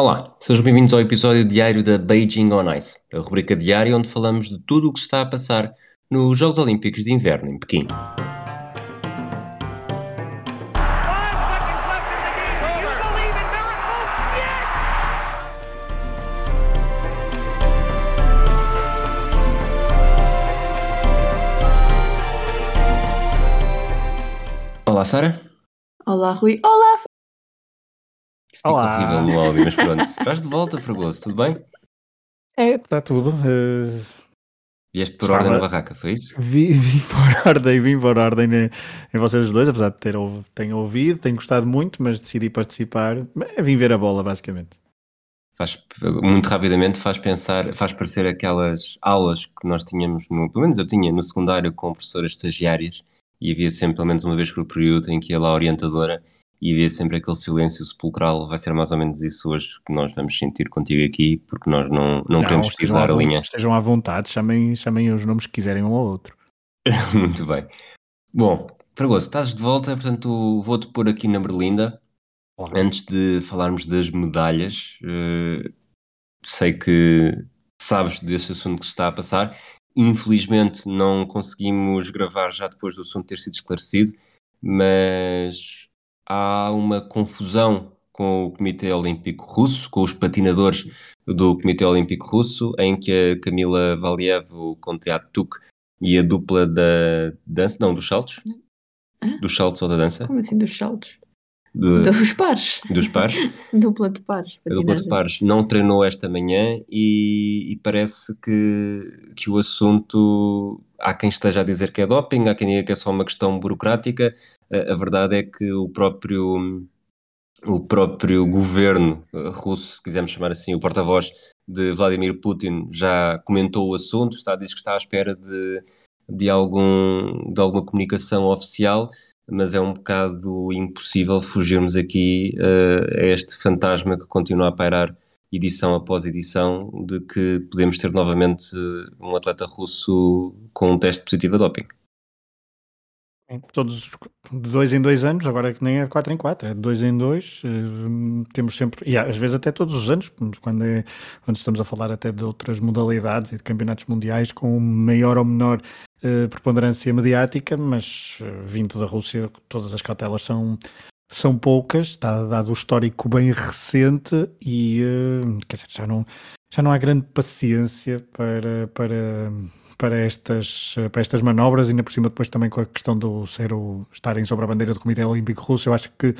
Olá, sejam bem-vindos ao episódio diário da Beijing on Ice, a rubrica diária onde falamos de tudo o que está a passar nos Jogos Olímpicos de Inverno em Pequim. Olá, Sara. Olá, Rui. Olá, Isso fica Olá. horrível no áudio, mas pronto. Estás de volta, Fragoso, tudo bem? É, está tudo. eh, Vieste por Estava- ordem na barraca, foi isso? vi, vim por ordem, vim por ordem em, em vocês dois, apesar de ter, tenho ouvido, tenho gostado muito, mas decidi participar. É, vim ver a bola, basicamente. Faz, muito rapidamente faz pensar, faz parecer aquelas aulas que nós tínhamos, no, pelo menos eu tinha no secundário com professoras estagiárias e havia sempre, pelo menos uma vez por período, em que ia lá a orientadora e havia sempre aquele silêncio sepulcral. Vai ser mais ou menos isso hoje que nós vamos sentir contigo aqui, porque nós não, não, queremos estejam pisar a linha. Estejam à vontade, chamem, chamem os nomes que quiserem um ao outro. Muito bem. Bom, Fragoso, estás de volta, portanto vou-te pôr aqui na berlinda. Olá. Antes de falarmos das medalhas, eh, sei que sabes desse assunto que se está a passar. Infelizmente não conseguimos gravar já depois do assunto ter sido esclarecido, mas há uma confusão com o Comitê Olímpico Russo, com os patinadores do Comitê Olímpico Russo, em que a Camila Valiev, o Kontriatuk e a dupla da dança, não, dos saltos, Hã? dos saltos ou da dança, como assim dos saltos? De- Dos pares. dos pares, Dupla de pares. a dupla de pares não treinou esta manhã e, e parece que, que o assunto há quem esteja a dizer que é doping, há quem diga que é só uma questão burocrática. A, a verdade é que o próprio o próprio governo eh, russo, se quisermos chamar assim, o porta-voz de Vladimir Putin já comentou o assunto, está, diz que está à espera de, de, algum, de alguma comunicação oficial, mas é um bocado impossível fugirmos aqui eh, a este fantasma que continua a pairar edição após edição de que podemos ter novamente eh, um atleta russo com um teste positivo a doping. Todos os- de dois em dois anos, agora é que nem é de quatro em quatro, é de dois em dois. eh, temos sempre, e às vezes até todos os anos, quando, é, quando estamos a falar até de outras modalidades e de campeonatos mundiais com maior ou menor eh, preponderância mediática, mas eh, vindo da Rússia, todas as cautelas são, são poucas, está dado o histórico bem recente e quer dizer, já não, já não há grande paciência para. para para estas, para estas manobras, ainda por cima depois também com a questão do ser o, estarem sobre a bandeira do Comitê Olímpico Russo, eu acho que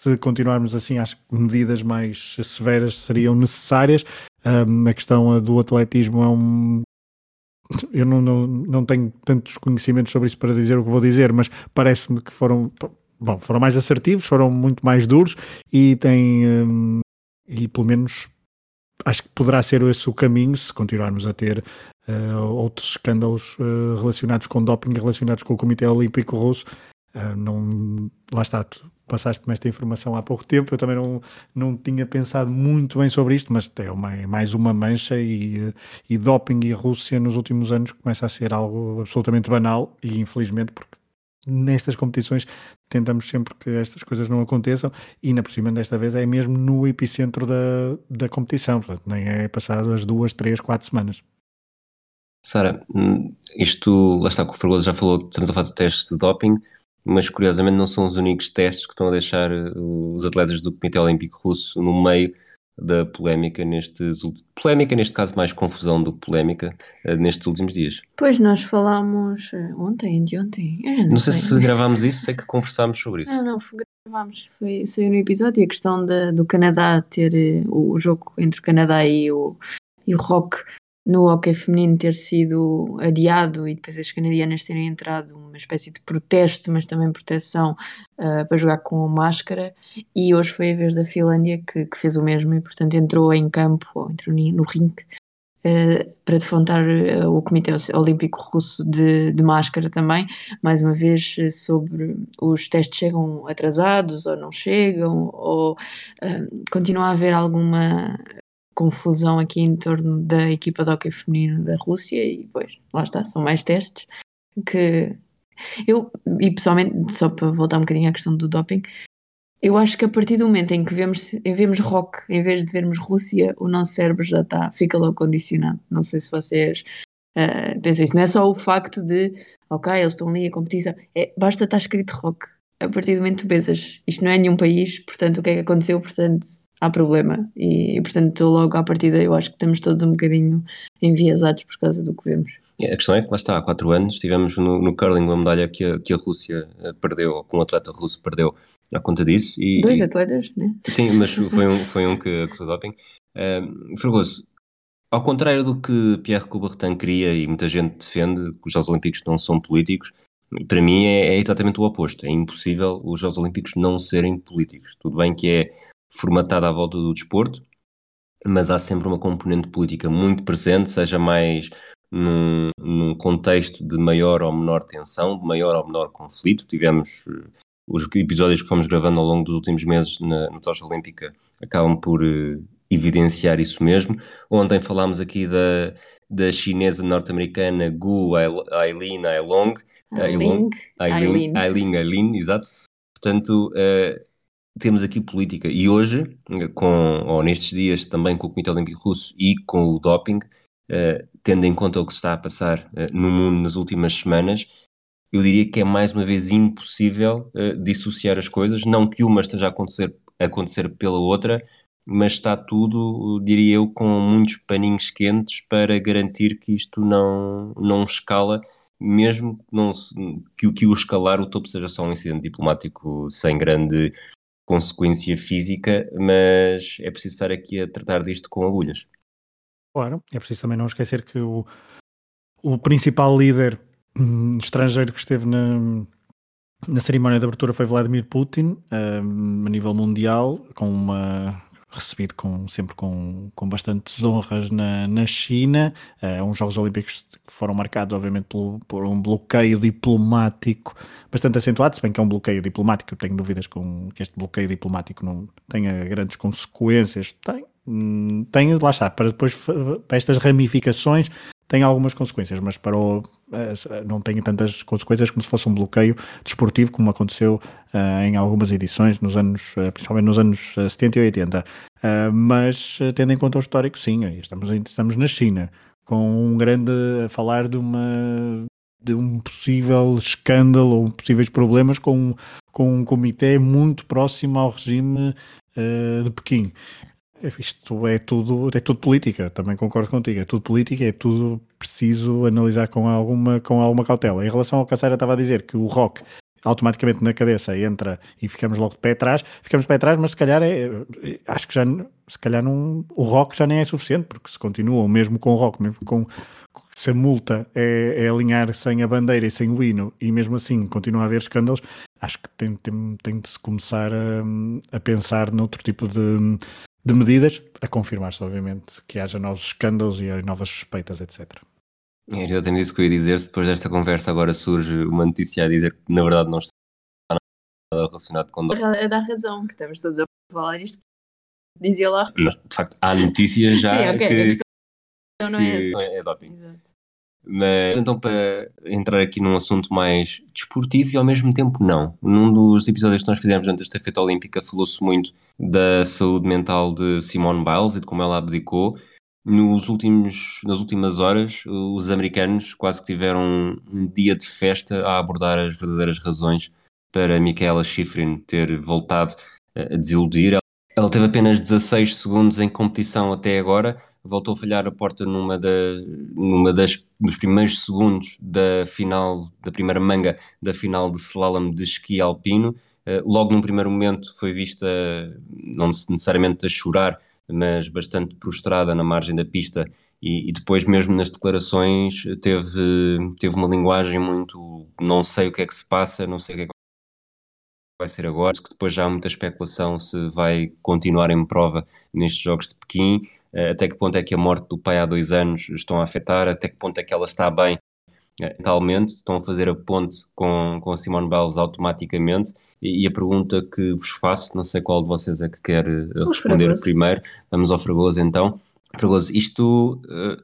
se continuarmos assim, acho que medidas mais severas seriam necessárias. Um, a questão do atletismo é um. Eu não, não, não tenho tantos conhecimentos sobre isso para dizer o que vou dizer, mas parece-me que foram, bom, foram mais assertivos, foram muito mais duros e têm. um, e pelo menos acho que poderá ser esse o caminho se continuarmos a ter uh, outros escândalos uh, relacionados com doping, relacionados com o Comitê Olímpico Russo. Uh, não, lá está, tu passaste-me esta informação há pouco tempo, eu também não, não tinha pensado muito bem sobre isto, mas é, uma, é mais uma mancha e, e doping e Rússia nos últimos anos começa a ser algo absolutamente banal e infelizmente porque nestas competições tentamos sempre que estas coisas não aconteçam e na por cima desta vez é mesmo no epicentro da, da competição, portanto nem é passado as duas, três, quatro semanas. Sara, hum, isto, lá está, que o Fragoso já falou, estamos a falar de testes de doping, mas curiosamente não são os únicos testes que estão a deixar uh, os atletas do Comitê Olímpico Russo no meio da polémica nestes últimos, polémica neste caso mais confusão do que polémica uh, nestes últimos dias. Pois nós falámos eh, ontem, de ontem. Já Não sei se gravámos isso, sei que conversámos sobre isso. Não, não, gravámos. Foi, saiu no episódio a questão da- do Canadá ter eh, o, o jogo entre o Canadá e o, e o Rock no hockey feminino ter sido adiado e depois as canadianas terem entrado uma espécie de protesto, mas também proteção ah, para jogar com máscara. E hoje foi a vez da Finlândia que, que fez o mesmo e, portanto, entrou em campo, ou entrou no ringue, eh, para defrontar eh, o Comitê Olímpico Russo de, de máscara também, mais uma vez sobre os testes chegam atrasados ou não chegam, ou eh, continua a haver alguma confusão aqui em torno da equipa de hockey feminino da Rússia e pois, lá está, são mais testes que eu, e pessoalmente, só para voltar um bocadinho à questão do doping, eu acho que a partir do momento em que vemos, vemos rock, em vez de vermos Rússia, o nosso cérebro já está, fica logo condicionado. Não sei se vocês uh, pensam isso. Não é só o facto de, ok, eles estão ali a competição, é, basta estar escrito rock. A partir do momento que pensas, isto não é nenhum país, portanto, o que é que aconteceu? Portanto, há problema. E, e portanto, logo à partida, eu acho que estamos todos um bocadinho enviesados por causa do que vemos. A questão é que lá está, há quatro anos tivemos no, no curling uma medalha que a, que a Rússia eh, perdeu, ou que um atleta russo perdeu à conta disso. E, Dois atletas, né? Sim, mas foi um, foi um que acusou doping. Uh, Fragoso, ao contrário do que Pierre Coubertin queria e muita gente defende, que os Jogos Olímpicos não são políticos, para mim é, é, exatamente o oposto. É impossível os Jogos Olímpicos não serem políticos. Tudo bem que é formatado à volta do desporto, mas há sempre uma componente política muito presente, seja mais num, num contexto de maior ou menor tensão, de maior ou menor conflito. Tivemos eh, os episódios que fomos gravando ao longo dos últimos meses na, na Tocha Olímpica acabam por uh, evidenciar isso mesmo. Ontem falámos aqui da, da chinesa norte-americana Gu Aileen Ailong. Aileen, Aileen, Aileen, exato. Portanto, uh, temos aqui política. E hoje, com, ou nestes dias também com o Comitê Olímpico Russo e com o doping, uh, tendo em conta o que se está a passar no mundo nas últimas semanas, eu diria que é mais uma vez impossível uh, dissociar as coisas, não que uma esteja a acontecer, acontecer pela outra, mas está tudo, diria eu, com muitos paninhos quentes para garantir que isto não, não escala, mesmo não, que, que o escalar o topo seja só um incidente diplomático sem grande consequência física, mas é preciso estar aqui a tratar disto com agulhas. Claro, é preciso também não esquecer que o, o principal líder um estrangeiro que esteve na, na cerimónia de abertura foi Vladimir Putin, um, a nível mundial, com uma recebido com, sempre com, com bastantes honras na, na China. Uh, uns Jogos Olímpicos que foram marcados, obviamente, por, por um bloqueio diplomático bastante acentuado, se bem que é um bloqueio diplomático, eu tenho dúvidas com que este bloqueio diplomático não tenha grandes consequências. Tem, hum, tem lá está, para depois para estas ramificações tem algumas consequências, mas para o, eh, não tem tantas consequências como se fosse um bloqueio desportivo, como aconteceu uh, em algumas edições, nos anos, uh, principalmente nos anos 70 e 80. Uh, mas tendo em conta o histórico, sim, estamos, estamos na China, com um grande a falar de uma de um possível escândalo ou possíveis problemas com, com um comitê muito próximo ao regime de Pequim. Isto é tudo, é tudo política, também concordo contigo. É tudo política, é tudo preciso analisar com alguma, com alguma cautela. Em relação ao que a Sara estava a dizer, que o rock automaticamente na cabeça entra e ficamos logo de pé atrás, ficamos de pé atrás, mas se calhar é, acho que já, se calhar não, o rock já nem é suficiente, porque se continuam mesmo com o rock, mesmo com, se a multa é, é, alinhar sem a bandeira e sem o hino e mesmo assim continua a haver escândalos, acho que tem, tem, tem de se começar a, a pensar noutro tipo de, de medidas, a confirmar-se, obviamente, que haja novos escândalos e novas suspeitas, etc. É exatamente isso que eu ia dizer. Se depois desta conversa agora surge uma notícia a dizer que na verdade não está nada relacionado com. É da razão, que estamos todos a falar isto. Dizia lá. Mas, de facto, há notícias já Sim, okay. que, então não é, que é doping. Exato. Mas então, para entrar aqui num assunto mais desportivo e ao mesmo tempo não. Num dos episódios que nós fizemos durante esta festa olímpica, falou-se muito da saúde mental de Simone Biles e de como ela abdicou. Nos últimos, nas últimas horas, os americanos quase que tiveram um dia de festa a abordar as verdadeiras razões para Michaela Schifrin ter voltado a desiludir. Ela teve apenas 16 segundos em competição até agora, voltou a falhar a porta numa, da, numa das primeiros segundos da final, da primeira manga da final de slalom de esqui alpino. Uh, logo num primeiro momento foi vista, não necessariamente a chorar, mas bastante prostrada na margem da pista e, e, depois mesmo nas declarações teve, teve uma linguagem muito não sei o que é que se passa, não sei o que é que vai ser agora, que depois já há muita especulação se vai continuar em prova nestes Jogos de Pequim, eh, até que ponto é que a morte do pai há dois anos estão a afetar, até que ponto é que ela está bem eh, mentalmente, estão a fazer a ponte com, com a Simone Biles automaticamente, e, e, a pergunta que vos faço, não sei qual de vocês é que quer eh, responder primeiro, vamos ao Fragoso então. Fragoso, isto, uh,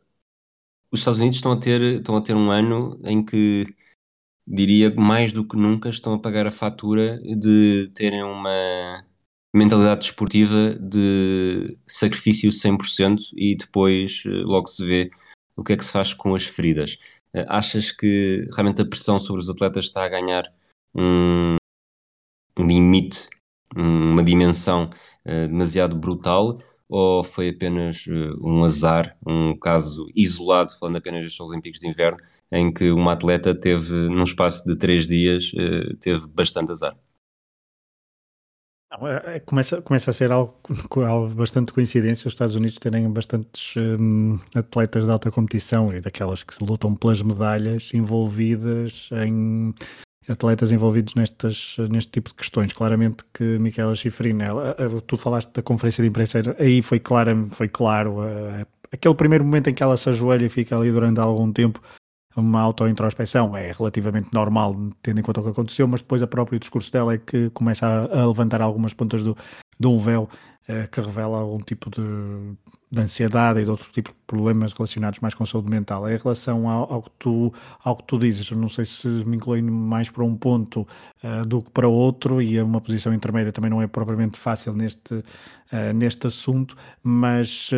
os Estados Unidos estão a, ter, estão a ter um ano em que diria mais do que nunca estão a pagar a fatura de terem uma mentalidade desportiva de sacrifício 100% e depois logo se vê o que é que se faz com as feridas. Achas que realmente a pressão sobre os atletas está a ganhar um limite, uma dimensão demasiado brutal ou foi apenas um azar, um caso isolado, falando apenas dos Olímpicos de Inverno, em que uma atleta teve, num espaço de três dias, teve bastante azar? Não, é, é, começa, começa a ser algo, algo bastante coincidência os Estados Unidos terem bastantes um, atletas de alta competição e daquelas que se lutam pelas medalhas envolvidas em atletas envolvidos nestas, neste tipo de questões. Claramente que Michaela Schifrin, ela, tu falaste da conferência de imprensa, aí foi claro, foi claro aquele primeiro momento em que ela se ajoelha e fica ali durante algum tempo uma auto-introspeção é relativamente normal, tendo em conta o que aconteceu, mas depois o próprio discurso dela é que começa a, a levantar algumas pontas do, de um véu que revela algum tipo de, de, ansiedade e de outro tipo de problemas relacionados mais com saúde mental. Em relação ao, ao, que, tu, ao que tu dizes, não sei se me incluí mais para um ponto uh, do que para outro, e uma posição intermédia também não é propriamente fácil neste, uh, neste assunto, mas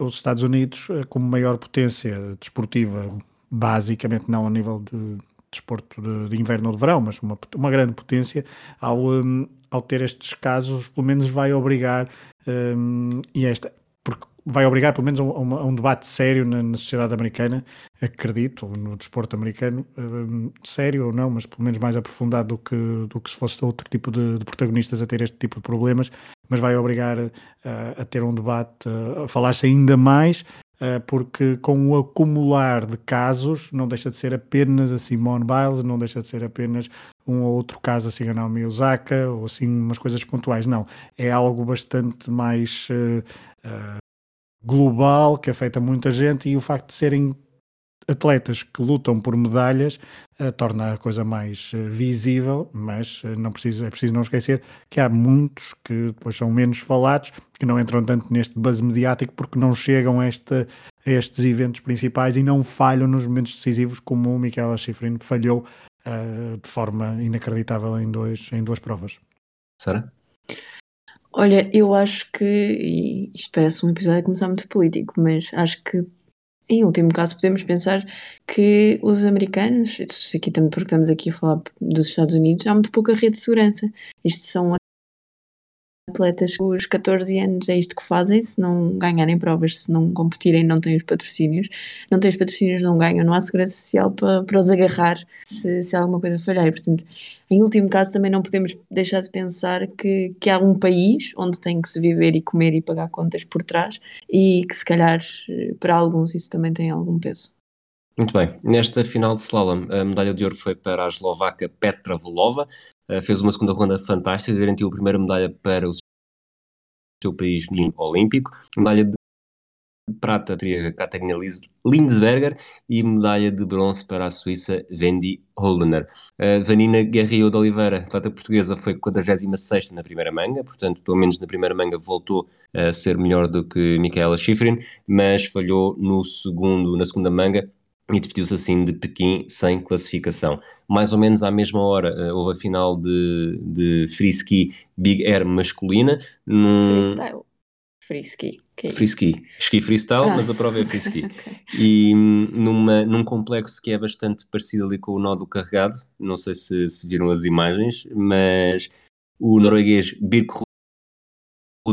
os Estados Unidos, como maior potência desportiva basicamente não a nível de desporto de, de, inverno ou de verão, mas uma, uma grande potência, ao, um, ao ter estes casos, pelo menos vai obrigar, um, e esta, porque vai obrigar pelo menos a um, a um debate sério na, na, sociedade americana, acredito, no desporto americano, um, sério ou não, mas pelo menos mais aprofundado do que, do que se fosse outro tipo de, de protagonistas a ter este tipo de problemas, mas vai obrigar a, a ter um debate, a falar-se ainda mais eh, porque com o acumular de casos, não deixa de ser apenas a Simone Biles, não deixa de ser apenas um ou outro caso assim a Naomi Osaka, ou assim umas coisas pontuais, não. É algo bastante mais uh, global, que afeta muita gente, e o facto de serem atletas que lutam por medalhas uh, torna a coisa mais uh, visível, mas uh, não preciso, é preciso não esquecer que há muitos que depois são menos falados, que não entram tanto neste buzz mediático porque não chegam a, este, a estes eventos principais e não falham nos momentos decisivos como o Michaela Schifrin falhou de forma inacreditável em, dois, em duas provas. Sara? Olha, eu acho que, e isto parece um episódio a começar muito político, mas acho que em último caso, podemos pensar que os americanos, aqui também porque estamos aqui a falar dos Estados Unidos, há muito pouca rede de segurança. Estes são atletas os 14 anos, é isto que fazem, se não ganharem provas, se não competirem, não têm os patrocínios. Não têm os patrocínios, não ganham, não há segurança social para, para os agarrar se, se alguma coisa falhar. E, portanto, em último caso, também não podemos deixar de pensar que, que há um país onde tem que se viver e comer e pagar contas por trás e que, se calhar, para alguns isso também tem algum peso. Muito bem. Nesta final de slalom, a medalha de ouro foi para a eslovaca Petra Volova. Uh, fez uma segunda ronda fantástica, garantiu a primeira medalha para o seu país Olímpico. Medalha de prata teria Katarina Lindsberger e medalha de bronze para a Suíça Wendy Holdener. Uh, Vanina Guerreiro de Oliveira, atleta portuguesa, foi 46 na primeira manga, portanto, pelo menos na primeira manga voltou a ser melhor do que Micaela Schifrin, mas falhou no segundo, na segunda manga e despediu-se assim de Pequim sem classificação. Mais ou menos à mesma hora uh, houve a final de, de free ski Big Air masculina. Num... Freestyle. Free ski. Que é free ski. Ski freestyle, ah. mas a prova é free ski. okay. E numa, num complexo que é bastante parecido ali com o nó do carregado, não sei se, se viram as imagens, mas o norueguês Birk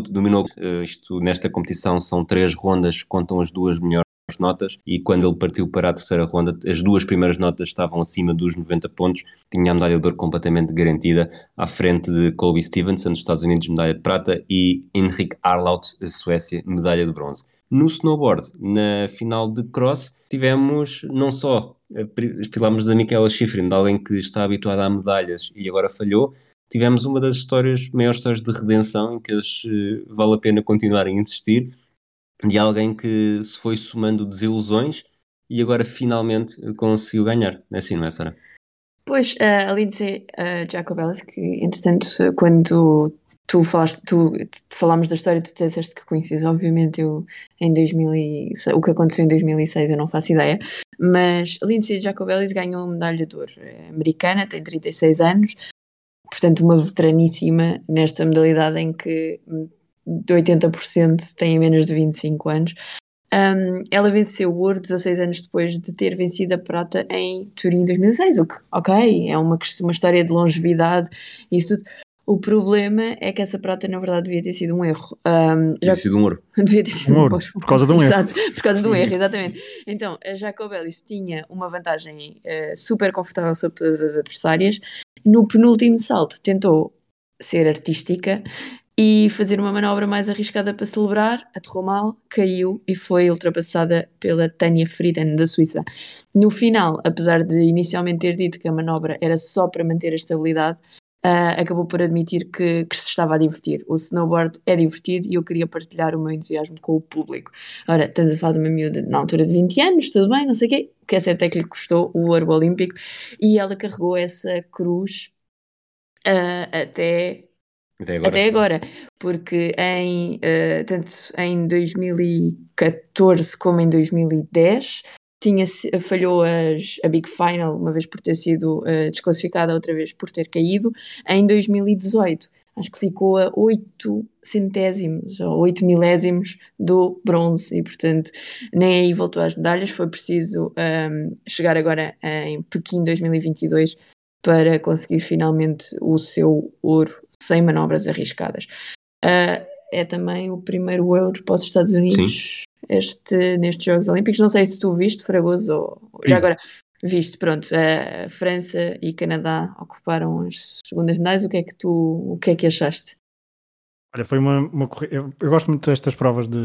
dominou uh, isto nesta competição são três rondas contam as duas melhores notas e quando ele partiu para a terceira ronda, as duas primeiras notas estavam acima dos 90 pontos, tinha a medalha de ouro completamente garantida, à frente de Colby Stevenson, dos Estados Unidos, medalha de prata, e Henrik Arlaut, Suécia, medalha de bronze. No snowboard, na final de cross, tivemos não só, falámos da Michaela Schifrin, de alguém que está habituada a medalhas e agora falhou, tivemos uma das histórias, maiores histórias de redenção, em que uh, vale a pena continuar a insistir, de alguém que se foi somando desilusões e agora finalmente conseguiu ganhar. É assim, não é, Sara? Pois, uh, a Lindsay uh, Jacobellis, que entretanto, quando tu falaste, tu, falámos da história, tu disseste que conheces, obviamente eu em 2006, o que aconteceu em 2006 eu não faço ideia, mas Lindsay Jacobellis ganhou a medalha de ouro, é americana, tem 36 anos, portanto, uma veteraníssima nesta modalidade em que 80% têm menos de 25 anos. Um, ela venceu o ouro 16 anos depois de ter vencido a prata em Turim em 2006, o que, ok, é uma, uma história de longevidade e isso tudo. O problema é que essa prata, na verdade, devia ter sido um erro. Um, já... Devia ter sido um ouro. devia ter sido um ouro, por causa de um Exato, erro. por causa de um erro, exatamente. Então, a Jacob Ellis tinha uma vantagem uh, super confortável sobre todas as adversárias. No penúltimo salto, tentou ser artística e fazer uma manobra mais arriscada para celebrar, aterrou mal, caiu e foi ultrapassada pela Tânia Frieden, da Suíça. No final, apesar de inicialmente ter dito que a manobra era só para manter a estabilidade, uh, acabou por admitir que, que, se estava a divertir. O snowboard é divertido e eu queria partilhar o meu entusiasmo com o público. Ora, estamos a falar de uma miúda na altura de 20 anos, tudo bem, não sei o quê. O que é certo é que lhe custou o ouro olímpico e ela carregou essa cruz uh, até até agora. Até agora, porque em, uh, tanto em 2014 como em 2010 tinha, falhou as, a Big Final, uma vez por ter sido uh, desclassificada, outra vez por ter caído. Em 2018, acho que ficou a 8 centésimos ou 8 milésimos do bronze e, portanto, nem aí voltou às medalhas. Foi preciso um, ehm, chegar agora em Pequim 2022 para conseguir finalmente o seu ouro sem manobras arriscadas. Uh, é também o primeiro ouro para os Estados Unidos este, nestes Jogos Olímpicos. Não sei se tu viste, Fragoso, ou já agora viste, pronto, a França e Canadá ocuparam as segundas medalhas. O que é que tu, o que é que achaste? Olha, foi uma, uma eu, eu gosto muito destas provas de,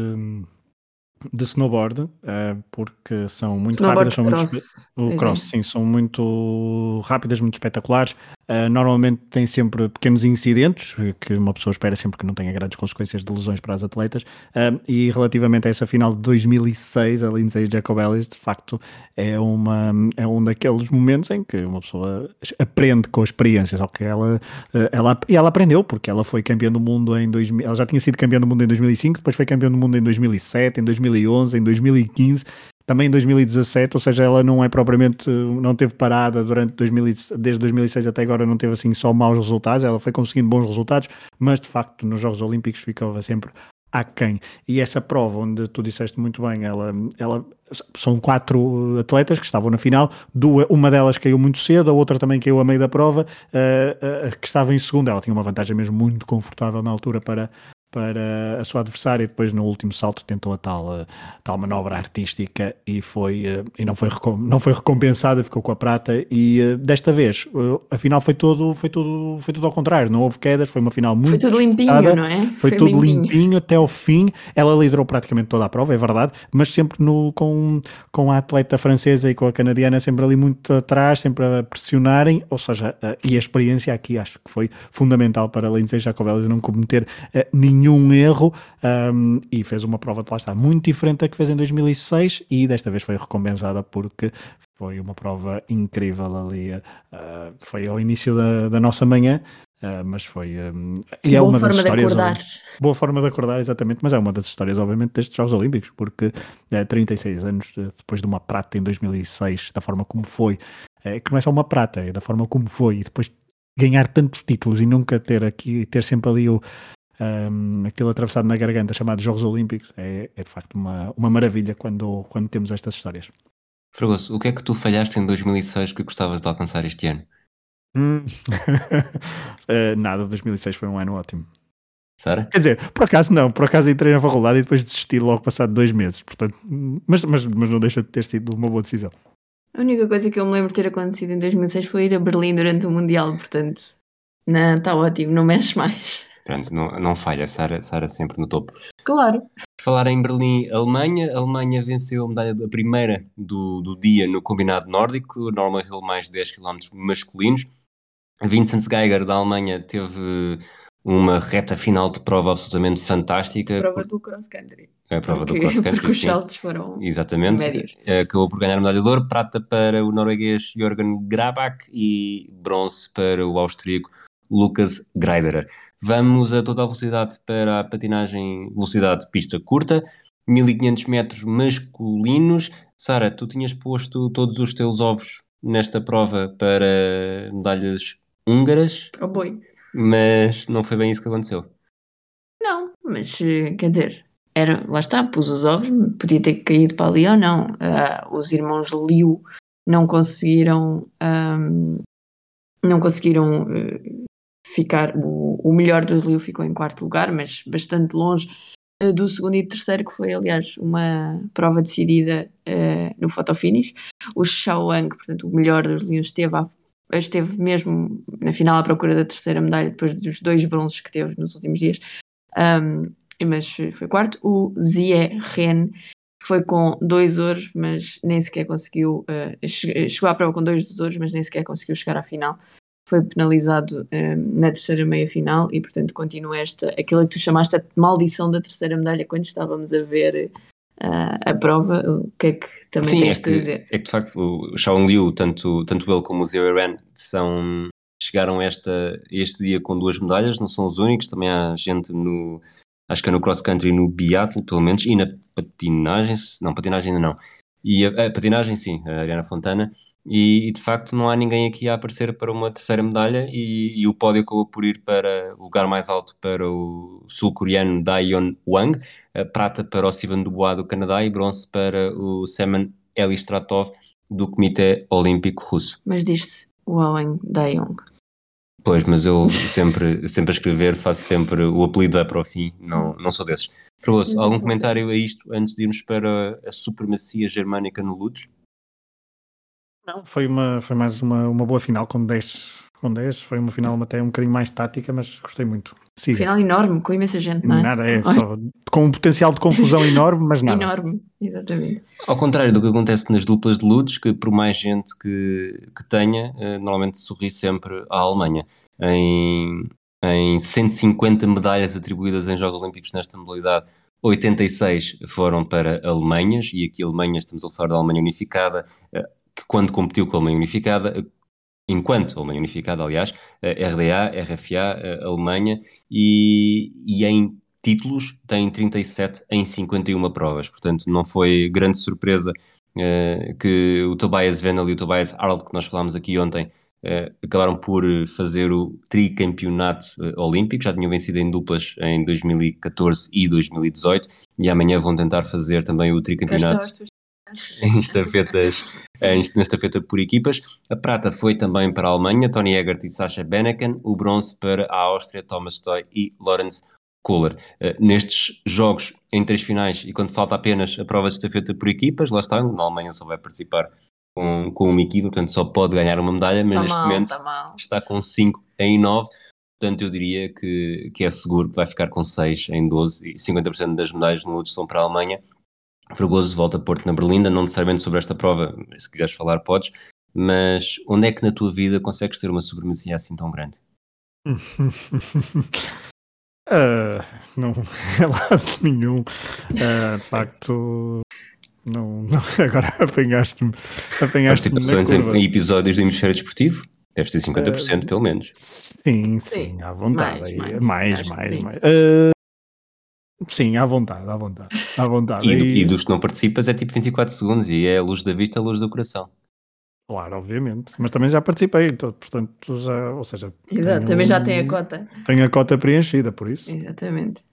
de snowboard, uh, porque são muito snowboard rápidas, são cross, muito o cross, sim, são muito rápidas, muito espetaculares. Uh, normalmente tem sempre pequenos incidentes, que uma pessoa espera sempre que não tenha grandes consequências de lesões para as atletas. Uh, e relativamente a essa final de 2006, a Lindsay Jacobellis, de facto, é, uma, é um daqueles momentos em que uma pessoa aprende com experiências. Okay? Ela, uh, ela, e ela aprendeu, porque ela foi campeã do mundo em 2000, ela já tinha sido campeã do mundo em 2005, depois foi campeã do mundo em 2007, em 2011, em 2015 também em 2017, ou seja, ela não é propriamente, não teve parada durante 2000, desde 2006 até agora, não teve assim só maus resultados, ela foi conseguindo bons resultados, mas de facto nos Jogos Olímpicos ficava sempre aquém. E essa prova, onde tu disseste muito bem, ela, ela são quatro atletas que estavam na final, duas, uma delas caiu muito cedo, a outra também caiu a meio da prova, uh, uh, que estava em segunda, ela tinha uma vantagem mesmo muito confortável na altura para, para a sua adversária e depois no último salto tentou a tal, a tal manobra artística e, foi, eh, e não, foi, não foi recompensada, ficou com a prata e eh, desta vez a final foi tudo, foi, tudo, foi tudo ao contrário, não houve quedas, foi uma final muito Foi tudo limpinho, não é? Foi, foi tudo limpinho. limpinho. até ao fim, ela liderou praticamente toda a prova, é verdade, mas sempre no, com, com a atleta francesa e com a canadiana sempre ali muito atrás, sempre a pressionarem, ou seja, e a experiência aqui acho que foi fundamental para Lindsay Jacobelli não cometer nenhum nenhum erro um, e fez uma prova de lá está muito diferente da que fez em 2006 e desta vez foi recompensada porque foi uma prova incrível ali. Uh, foi ao início da, da nossa manhã. Uh, mas foi. Um, e é boa uma forma das histórias. De acordar. Boa forma de acordar, exatamente. Mas é uma das histórias, obviamente, destes Jogos Olímpicos, porque é, 36 anos depois de uma prata em 2006, da forma como foi, é, que não é só uma prata, é da forma como foi, e depois ganhar tantos títulos e nunca ter aqui, ter sempre ali o, um, aquele atravessado na garganta chamado Jogos Olímpicos é, é de facto uma, uma maravilha quando, quando temos estas histórias. Fragoso, o que é que tu falhaste em 2006 que gostavas de alcançar este ano? Hum. uh, nada, 2006 foi um ano ótimo. Sara? Quer dizer, por acaso não, por acaso entrei na faculdade e depois desisti logo passado dois meses, portanto, mas, mas, mas não deixa de ter sido uma boa decisão. A única coisa que eu me lembro de ter acontecido em 2006 foi ir a Berlim durante o Mundial, portanto, não, está ótimo, não mexe mais. Portanto, não, não falha, Sara, Sara sempre no topo. Claro. Falar em Berlim, Alemanha. A Alemanha venceu a medalha a primeira do, do dia no combinado nórdico, Normal Hill mais 10 km masculinos. Vincent Geiger da Alemanha teve uma reta final de prova absolutamente fantástica. A prova do cross country. A prova porque, do cross country, porque os sim. saltos foram Exatamente. médios. Acabou por ganhar a medalha de ouro, prata para o norueguês Jørgen Grabach e bronze para o austríaco Lucas Greiderer. Vamos a toda a velocidade para a patinagem, velocidade pista curta, 1500 metros masculinos. Sara, tu tinhas posto todos os teus ovos nesta prova para medalhas húngaras, Para o boi. mas não foi bem isso que aconteceu. Não, mas eh, quer dizer, era, lá está, pus os ovos, podia ter caído para ali ou não. Ah, os irmãos Liu não conseguiram, ahm, não conseguiram eh, ficar. O, o melhor dos Liu ficou em quarto lugar, mas bastante longe eh, do segundo e terceiro, que foi, aliás, uma prova decidida eh, no fotofinish. O Xiao portanto, o melhor dos Liu, esteve, esteve mesmo na final à procura da terceira medalha, depois dos dois bronzes que teve nos últimos dias. Um, mas foi quarto. O Zie Ren foi com dois ouros, mas nem sequer conseguiu. uh, che- chegou à prova com dois ouros, mas nem sequer conseguiu chegar à final. Foi penalizado um, na terceira meia final e, portanto, continua esta, aquilo que tu chamaste a maldição da terceira medalha quando estávamos a ver uh, a prova. O que é que também Sim, é tens de que, dizer? é que de facto o Xiaoyang Liu, tanto, tanto ele como o Zhou Ren, são, chegaram a esta, a este dia com duas medalhas, não são os únicos, também há gente no, acho que é no cross-country e no biatlo, pelo menos, e na patinagem, não, patinagem ainda não, e a, a patinagem sim, a Ariana Fontana, e, e, de facto não há ninguém aqui a aparecer para uma terceira medalha e, e o pódio acabou por ir para o lugar mais alto para o sul-coreano Daeon Wang, prata para o Sivan Dubois do Canadá e bronze para o Seman Elistratov do Comitê Olímpico Russo. Mas diz-se Wang Daeyong. Pois, mas eu sempre, sempre a escrever faço sempre o apelido é para o fim, não, não sou desses. Algum vou comentário a isto antes de irmos para a supremacia germânica no Ludes? Não, foi, uma, foi mais uma, uma boa final com 10. Com 10. Foi uma final até um bocadinho mais tática, mas gostei muito. Siga. Final enorme, com imensa gente, não é? Nada, é só com um potencial de confusão enorme, mas nada. Enorme, exatamente. Ao contrário do que acontece nas duplas de Ludes, que por mais gente que, que tenha, eh, normalmente sorri sempre à Alemanha. Em, em 150 medalhas atribuídas em Jogos Olímpicos nesta modalidade, 86 foram para Alemanhas, e aqui Alemanha, estamos a falar da Alemanha Unificada, eh, que quando competiu com a Alemanha Unificada, enquanto Alemanha Unificada, aliás, RDA, RFA, Alemanha, e, e em títulos tem 37 em 51 provas, portanto não foi grande surpresa eh, que o Tobias Venel e o Tobias Arnold, que nós falámos aqui ontem, eh, acabaram por fazer o tricampeonato eh, olímpico, já tinham vencido em duplas em 2014 e 2018, e amanhã vão tentar fazer também o tricampeonato em estafetas, em, na estafeta por equipas. A prata foi também para a Alemanha, Tony Egert e Sasha Beneken. O bronze para a Áustria, Thomas Toy e Lorenz Kohler. Uh, nestes jogos, em três finais, e quando falta apenas a prova de estafeta por equipas, lá está, na Alemanha só vai participar com, com uma equipa, portanto só pode ganhar uma medalha, mas Tá neste mal, momento tá está com 5 em 9. Portanto, eu diria que, que é seguro que vai ficar com 6 em 12 e 50% das medalhas no Ludes são para a Alemanha. Fragoso volta a Porto na Berlinda, não necessariamente sobre esta prova, se quiseres falar podes, mas onde é que na tua vida consegues ter uma supremacia assim tão grande? uh, não é lado nenhum. Uh, de facto, não, não agora apanhaste-me. Apanhaste Participações em, em, episódios do Hemisfério Desportivo? Deves ter 50% uh, pelo menos. Sim, sim, sim, à vontade. Mais, mais, mais, mais. mais uh, sim, à vontade, à vontade. À vontade. E, e... e dos que não participas é tipo 24 segundos e é a luz da vista, a luz do coração. Claro, obviamente. Mas também já participei, portanto, já, ou seja. Exato, também já tem a cota. Tenho a cota preenchida, por isso. Exatamente.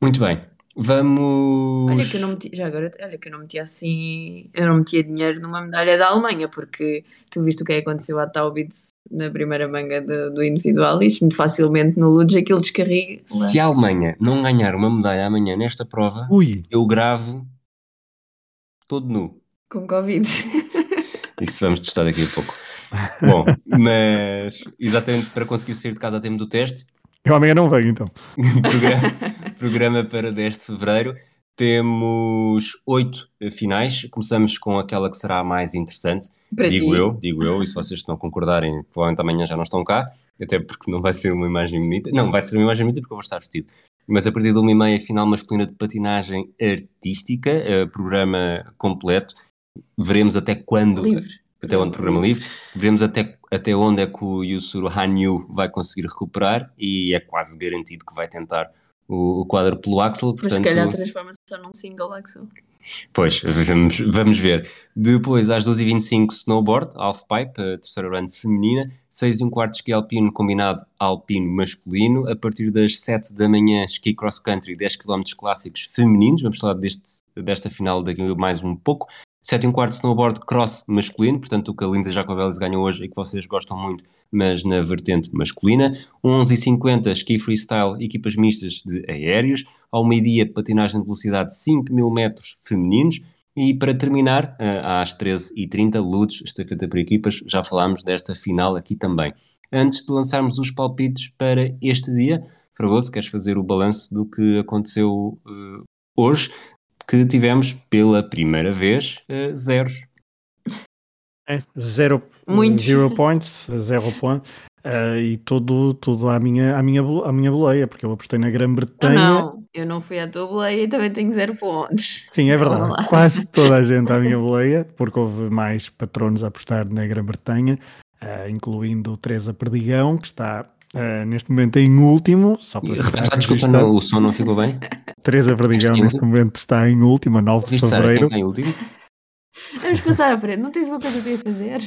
Muito bem. Vamos. Olha que eu não meti, já agora, olha que eu não metia assim, eu não metia dinheiro numa medalha da Alemanha, porque tu viste o que é que aconteceu à Taubitz na primeira manga do, do individualismo, muito facilmente no Ludes aquilo descarrega. Se a Alemanha não ganhar uma medalha amanhã nesta prova, Ui. eu gravo todo nu. Com Covid. Isso vamos testar daqui a pouco. Bom, mas exatamente para conseguir sair de casa a tempo do teste. Eu amanhã não venho então. programa, programa para 10 de fevereiro. Temos oito finais. Começamos com aquela que será a mais interessante. Para digo ti. eu, digo eu, e se vocês não concordarem, provavelmente amanhã já não estão cá, até porque não vai ser uma imagem bonita. Não, vai ser uma imagem bonita porque eu vou estar vestido. Mas a partir de uma e meia, final masculina de patinagem artística, uh, programa completo. Veremos até quando, Livre. até onde programa livre, veremos até, até onde é que o Yusuru Hanyu vai conseguir recuperar e é quase garantido que vai tentar o, o quadro pelo Axel. Mas Portanto, se calhar transforma-se só num single Axel. Pois, vamos, vamos ver. Depois, às 12h25, snowboard, halfpipe, a terceira run feminina, 6 e um quarto ski alpino combinado alpino masculino, a partir das 7 da manhã, ski cross country, 10 km clássicos femininos, vamos falar deste, desta final daqui mais um pouco, 7 e um quarto snowboard cross masculino, portanto o que a Linda Jacobelis ganhou hoje e que vocês gostam muito, mas na vertente masculina. 11 e 50 ski freestyle, equipas mistas de aéreos. Ao meio-dia, patinagem de velocidade 5 mil metros femininos. E para terminar, eh, às 13h30, Ludes, estafeta por equipas, já falámos desta final aqui também. Antes de lançarmos os palpites para este dia, Fragoso, queres fazer o balanço do que aconteceu uh, hoje? Que tivemos pela primeira vez uh, zeros. É, zero, Muitos. zero points, zero point. Uh, e tudo, tudo à, minha, à, minha, à minha boleia, porque eu apostei na Grã-Bretanha. Não, eu não fui à tua boleia e também tenho zero pontos. Sim, é verdade. Quase toda a gente à minha boleia, porque houve mais patronos a apostar na Grã-Bretanha, uh, incluindo Teresa Perdigão, que está Uh, neste momento em último, só para ah, desculpa, não, o som não ficou bem. Teresa Verdigão neste momento está em último, a 9 de fevereiro. Quem em último? Vamos passar à frente, não tens uma coisa para fazer.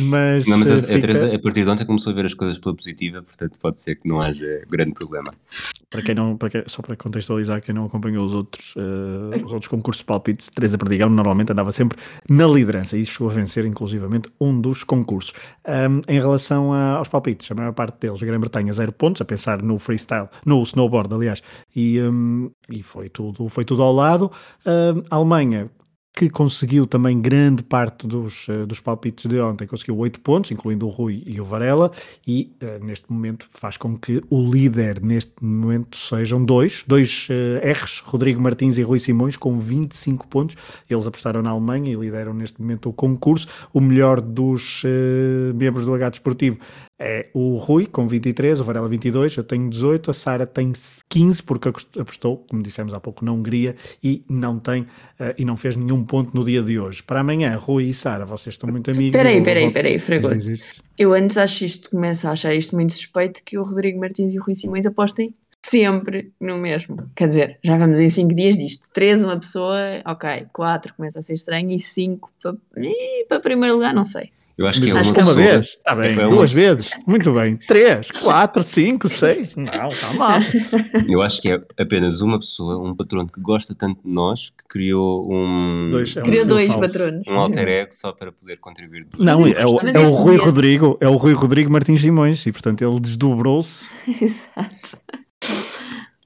Mas, não, mas a, fica... a Teresa, a partir de ontem, começou a ver as coisas pela positiva, portanto, pode ser que não haja grande problema. Para quem não, para quem, só para contextualizar, quem não acompanhou os outros, uh, os outros concursos de palpites, Teresa Perdigão normalmente andava sempre na liderança e isso chegou a vencer, inclusivamente, um dos concursos. Um, em relação a, aos palpites, a maior parte deles, a Grã-Bretanha, zero pontos, a pensar no freestyle, no snowboard, aliás, e, um, e foi, tudo, foi tudo ao lado. Um, a Alemanha, que conseguiu também grande parte dos, uh, dos palpites de ontem, conseguiu 8 pontos, incluindo o Rui e o Varela, e uh, neste momento faz com que o líder neste momento sejam dois, dois uh, R's, Rodrigo Martins e Rui Simões, com 25 pontos. Eles apostaram na Alemanha e lideram neste momento o concurso. O melhor dos membros do H Desportivo é o Rui com 23, o Varela 22, eu tenho 18, a Sara tem 15 porque apostou, como dissemos há pouco, na Hungria e não tem uh, e não fez nenhum ponto no dia de hoje. Para amanhã, Rui e Sara, vocês estão muito amigos. Peraí, peraí, peraí, Fragoso. Eu antes acho isto, começo a achar isto muito suspeito que o Rodrigo Martins e o Rui Simões apostem sempre no mesmo. Quer dizer, já vamos em 5 dias disto. 3 uma pessoa, ok. 4 começa a ser estranho e 5 para, para primeiro lugar, não sei. Eu acho que é uma, uma pessoa... vez, está bem, é duas uma... vezes, muito bem, três, quatro, cinco, seis, não, está mal. Eu acho que é apenas uma pessoa, um patrono que gosta tanto de nós, que criou um... Dois, é um criou dois falso. patronos. Um alter ego só para poder contribuir. Não, é, o, é o Rui Rodrigo, é o Rui Rodrigo Martins Simões, e portanto ele desdobrou-se. Exato.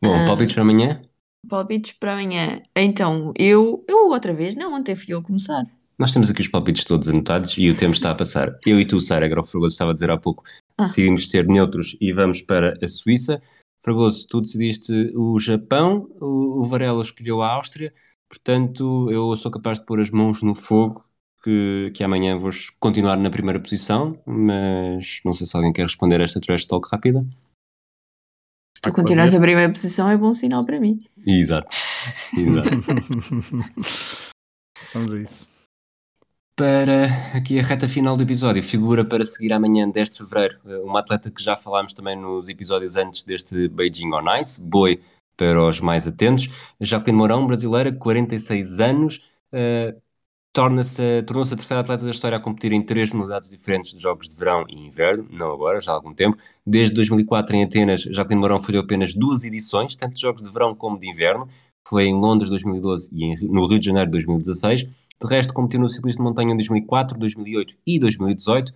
Bom, palpites para amanhã? Palpites para amanhã. Então, eu, eu outra vez, não, ontem fui eu a começar. Nós temos aqui os palpites todos anotados e o tempo está a passar. Eu e tu, Sara, agora o Fragoso estava a dizer há pouco, ah. decidimos ser neutros e vamos para a Suíça. Fragoso, tu decidiste o Japão, o, o Varela escolheu a Áustria, portanto eu sou capaz de pôr as mãos no fogo que, que amanhã vou continuar na primeira posição, mas não sei se alguém quer responder a esta trash talk rápida. Se tu continuares na primeira posição é bom sinal para mim. Exato. Exato. Vamos a isso para aqui a reta final do episódio, figura para seguir amanhã, 10 de fevereiro, eh, uma atleta que já falámos também nos episódios antes deste Beijing on Ice, boi para os mais atentos, Jacqueline Mourão, brasileira, 46 anos, uh, torna-se, tornou-se a terceira atleta da história a competir em três modalidades diferentes de jogos de verão e inverno, não agora, já há algum tempo. Desde 2004 em Atenas, Jacqueline Mourão falhou apenas duas edições, tanto de jogos de verão como de inverno, foi em Londres 2012 e em, no Rio de Janeiro 2016. De resto, competiu no ciclismo de montanha em 2004, 2008 e 2018,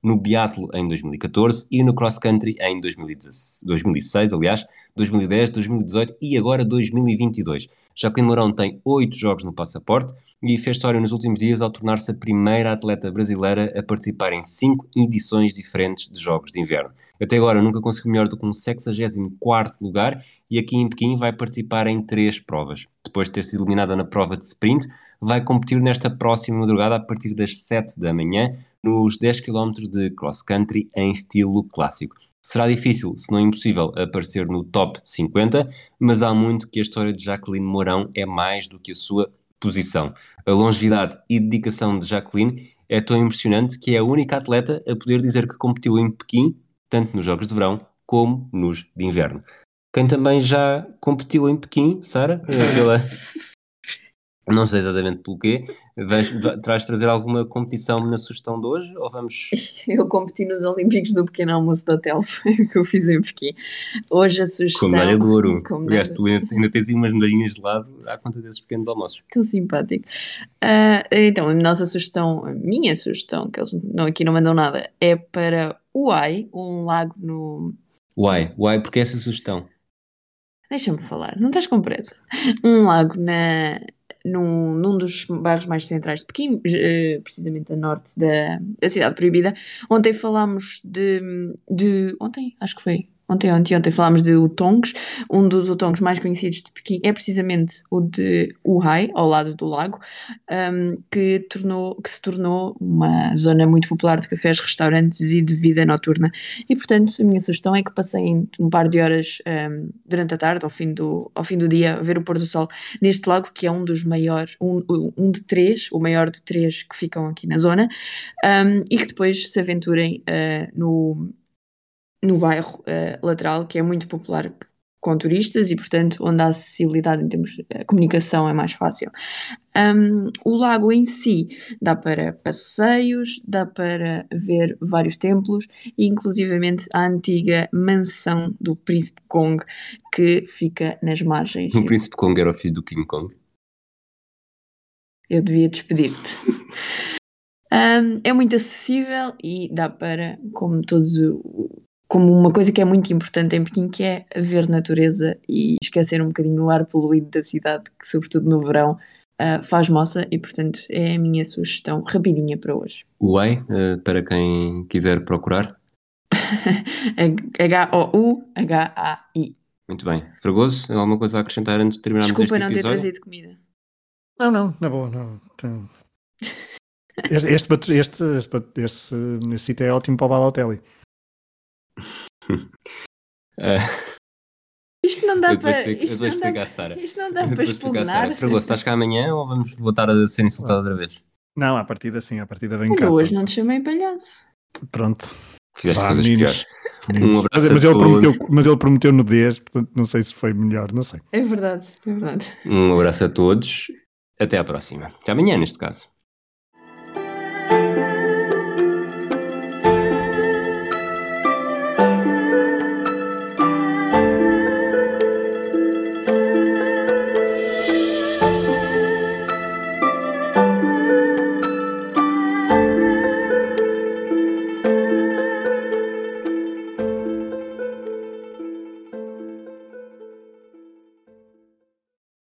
no biatlo em 2014 e no cross country em 2016, 2006, aliás, 2010, 2018 e agora 2022. Jacqueline Mourão tem oito jogos no passaporte e fez história nos últimos dias ao tornar-se a primeira atleta brasileira a participar em cinco edições diferentes de Jogos de Inverno. Até agora nunca conseguiu melhor do que um 64 lugar e aqui em Pequim vai participar em três provas. Depois de ter sido eliminada na prova de sprint, vai competir nesta próxima madrugada a partir das 7 da manhã nos 10 km de cross country em estilo clássico. Será difícil, se não impossível, aparecer no top 50, mas há muito que a história de Jacqueline Mourão é mais do que a sua posição. A longevidade e dedicação de Jacqueline é tão impressionante que é a única atleta a poder dizer que competiu em Pequim, tanto nos Jogos de Verão como nos de Inverno. Quem também já competiu em Pequim, Sara, pela, Não sei exatamente pelo quê. Vais, traz trazer alguma competição na sugestão de hoje? Ou vamos. Eu competi nos Olímpicos do Pequeno Almoço do Hotel, que eu fiz em Pequim. Hoje a sugestão. Com medalha de ouro. Aliás, tu ainda, ainda tens umas medalhinhas de lado à conta desses pequenos almoços. Tão simpático. Uh, então, a nossa sugestão, a minha sugestão, que eles não, aqui não mandam nada, é para Uai, um lago no. Uai, Uai, porque essa sugestão? Deixa-me falar, não estás com pressa. Um lago na, num, num dos bairros mais centrais de Pequim, eh, precisamente a norte da, da cidade proibida. Ontem falámos de, de. Ontem? Acho que foi ontem, ontem, ontem falámos de Utongs, um dos Utongs mais conhecidos de Pequim é precisamente o de Uhai, ao lado do lago, um, que, tornou, que se tornou uma zona muito popular de cafés, restaurantes e de vida noturna. E portanto, a minha sugestão é que passem um par de horas um, durante a tarde, ao fim, do, ao fim do dia, a ver o pôr do sol neste lago, que é um dos maiores, um, um de três, o maior de três que ficam aqui na zona, um, e que depois se aventurem uh, no no bairro uh, lateral, que é muito popular com turistas e, portanto, onde a acessibilidade em termos de eh, comunicação é mais fácil. Um, o lago em si dá para passeios, dá para ver vários templos e, inclusivamente, a antiga mansão do Príncipe Kong, que fica nas margens. O Príncipe Kong era o filho do King Kong? Eu devia despedir-te. um, é muito acessível e dá para, como todos como uma coisa que é muito importante em Pequim, que é ver natureza e esquecer um bocadinho o ar poluído da cidade, que sobretudo no verão uh, faz moça e portanto é a minha sugestão rapidinha para hoje. Uai, uh, para quem quiser procurar? H-O-U-H-A-I. Muito bem. Fragoso, alguma coisa a acrescentar antes de terminarmos Desculpa este episódio? Desculpa não ter trazido comida. Não, não, na boa, não. Este, este, este, este, este, este sítio é ótimo para o Balotelli. Uh, isto não dá para. Explicar, isto, não dá, Sara. isto não dá para expugnar. Fragoso, estás cá amanhã ou vamos voltar a ser insultado outra vez? Não, a partida sim, a partida vem Olha, cá. hoje não te chamei palhaço. Pronto. Fizeste Vá, coisas piores. Um abraço mas, mas, ele prometeu, mas ele prometeu nudez, portanto não sei se foi melhor, não sei. É verdade, é verdade. Um abraço a todos. Até à próxima. Até amanhã, neste caso.